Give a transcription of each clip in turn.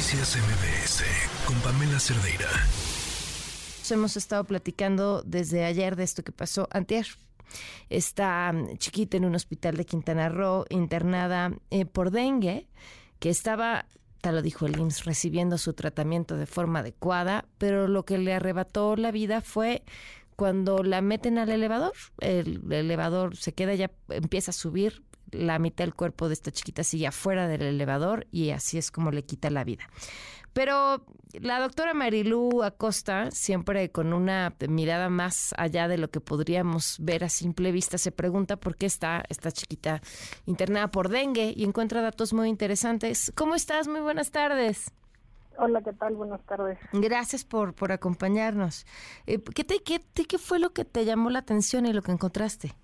Noticias MBS con Pamela Cerdeira. Hemos estado platicando desde ayer de esto que pasó antier. Esta mm, chiquita en un hospital de Quintana Roo internada eh, por dengue, que estaba, tal lo dijo el IMSS, recibiendo su tratamiento de forma adecuada, pero lo que le arrebató la vida fue cuando la meten al elevador. El, el elevador se queda ya, empieza a subir, la mitad del cuerpo de esta chiquita sigue afuera del elevador y así es como le quita la vida. Pero la doctora Marilú Acosta, siempre con una mirada más allá de lo que podríamos ver a simple vista, se pregunta por qué está esta chiquita internada por dengue y encuentra datos muy interesantes. ¿Cómo estás? Muy buenas tardes. Hola, ¿qué tal? Buenas tardes. Gracias por, por acompañarnos. Eh, ¿qué, te, qué, ¿Qué fue lo que te llamó la atención y lo que encontraste?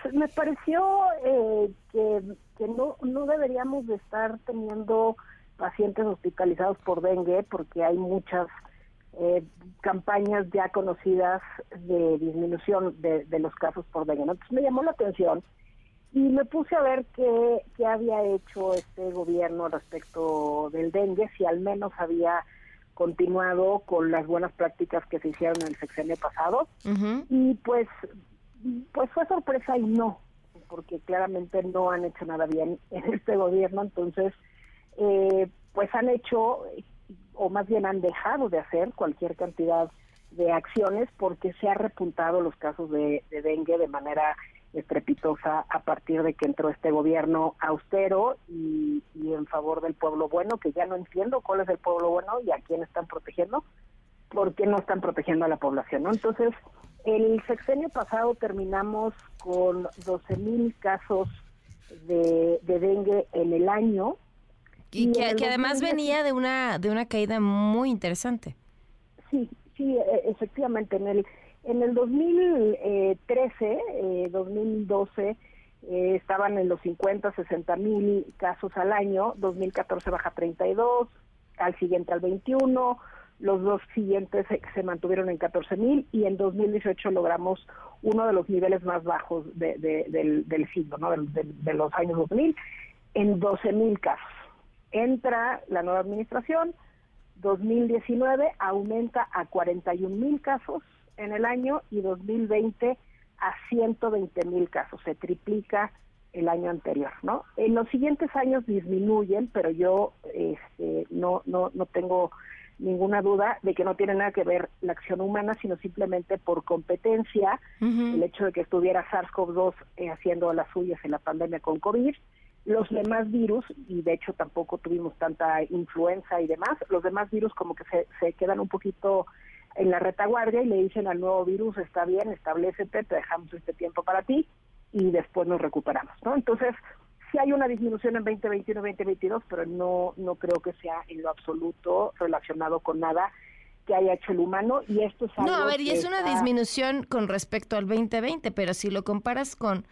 Pues me pareció eh, que, que no, no deberíamos de estar teniendo pacientes hospitalizados por dengue porque hay muchas eh, campañas ya conocidas de disminución de, los casos por dengue. Entonces me llamó la atención y me puse a ver qué, qué había hecho este gobierno respecto del dengue, si al menos había continuado con las buenas prácticas que se hicieron en el sexenio pasado. Y pues pues fue sorpresa y no, porque claramente no han hecho nada bien en este gobierno, entonces, eh, pues han hecho, o más bien han dejado de hacer cualquier cantidad de acciones porque se ha repuntado los casos de, dengue de manera estrepitosa a partir de que entró este gobierno austero y, y, en favor del pueblo bueno, que ya no entiendo cuál es el pueblo bueno y a quién están protegiendo, por qué no están protegiendo a la población, ¿no? Entonces, el sexenio pasado terminamos con 12 mil casos de, dengue en el año. Y, que, además venía de una de una caída muy interesante. Sí, sí, e, efectivamente. En el en el 2013, 2012 eh, eh, estaban en los 50, 60 mil casos al año. 2014 baja 32, al siguiente al 21 los dos siguientes se, mantuvieron en 14 mil y en 2018 logramos uno de los niveles más bajos del, del siglo, ¿no? de, los años 2000, en 12 mil casos. Entra la nueva administración, 2019 aumenta a 41 mil casos en el año y 2020 a 120 mil casos, se triplica el año anterior, ¿no? En los siguientes años disminuyen, pero yo este, no, no, no tengo ninguna duda de que no tiene nada que ver la acción humana, sino simplemente por competencia, el hecho de que estuviera SARS-CoV-2 eh, haciendo las suyas en la pandemia con COVID, los demás virus, y de hecho tampoco tuvimos tanta influenza y demás, los demás virus como que se, se quedan un poquito en la retaguardia y le dicen al nuevo virus, está bien, establecete, te dejamos este tiempo para ti y después nos recuperamos, ¿no? Entonces, sí hay una disminución en 2021 2022, pero no, no creo que sea en lo absoluto relacionado con nada que haya hecho el humano y esto es algo No, a ver, y es una disminución con respecto al 2020, pero si lo comparas con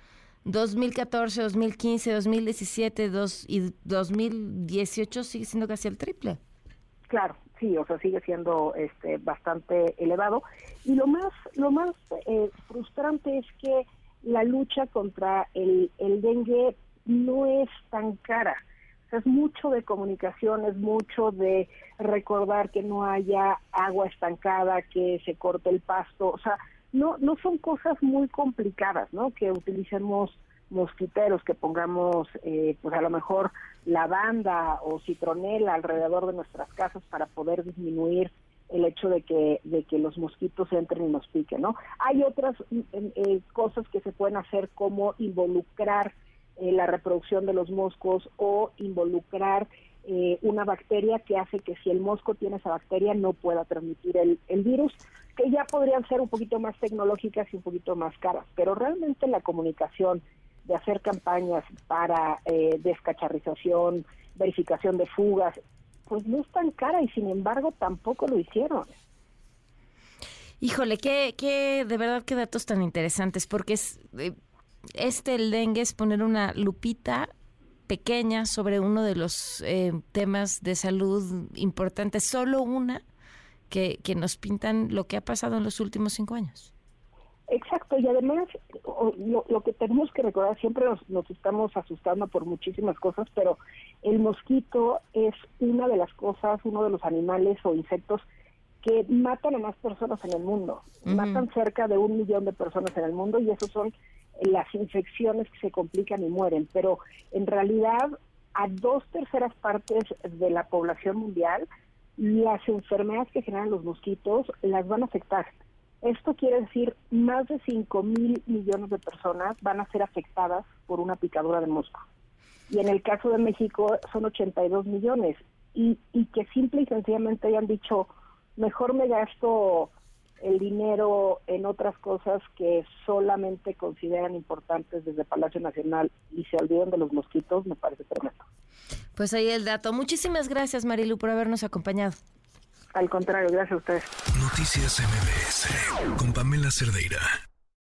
2014, 2015, 2017 dos, y 2018 sigue siendo casi el triple. Claro, sí, o sea, sigue siendo este bastante elevado y lo más lo más eh, frustrante es que la lucha contra el, el dengue no es tan cara. es mucho de comunicación, es mucho de recordar que no haya agua estancada, que se corte el pasto, o sea, no no son cosas muy complicadas, ¿no? Que utilicemos mosquiteros, que pongamos, eh, pues a lo mejor lavanda o citronela alrededor de nuestras casas para poder disminuir el hecho de que de que los mosquitos entren y nos piquen, ¿no? Hay otras mm, eh, cosas que se pueden hacer como involucrar eh, la reproducción de los moscos o involucrar eh, una bacteria que hace que si el mosco tiene esa bacteria no pueda transmitir el, virus, que ya podrían ser un poquito más tecnológicas y un poquito más caras, pero realmente la comunicación de hacer campañas para eh, descacharrización, verificación de fugas, pues no es tan cara y sin embargo tampoco lo hicieron. Híjole, qué, qué de verdad qué datos tan interesantes, porque es este el dengue es poner una lupita pequeña sobre uno de los eh, temas de salud importantes, solo una que, que nos pintan lo que ha pasado en los últimos cinco años. Exacto, y además lo, que tenemos que recordar, siempre nos, estamos asustando por muchísimas cosas, pero el mosquito es una de las cosas, uno de los animales o insectos que matan a más personas en el mundo. Matan cerca de un millón de personas en el mundo y eso son las infecciones que se complican y mueren. Pero en realidad a dos terceras partes de la población mundial las enfermedades que generan los mosquitos las van a afectar. Esto quiere decir más de 5 mil millones de personas van a ser afectadas por una picadura de mosco. Y en el caso de México son 82 millones. Y, y que simple y sencillamente hayan dicho, mejor me gasto el dinero en otras cosas que solamente consideran importantes desde Palacio Nacional y se olvidan de los mosquitos, me parece tremendo. Pues ahí el dato. Muchísimas gracias, Marilu, por habernos acompañado. Al contrario, gracias a ustedes. Noticias MBS con Pamela Cerdeira.